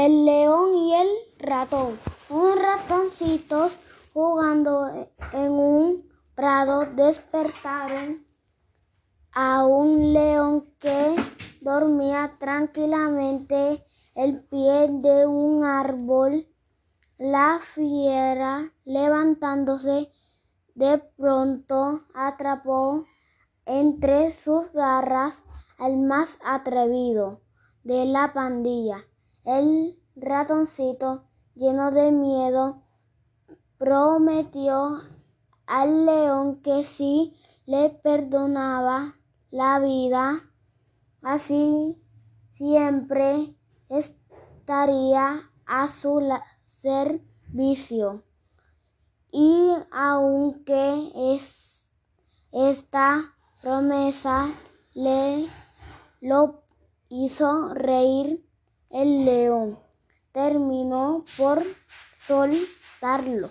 El león y el ratón. Unos ratoncitos jugando en un prado despertaron a un león que dormía tranquilamente el pie de un árbol. La fiera, levantándose de pronto, atrapó entre sus garras al más atrevido de la pandilla. El ratoncito, lleno de miedo, prometió al león que si le perdonaba la vida, así siempre estaría a su servicio. Y aunque es, esta promesa le lo hizo reír, el león terminó por soltarlo.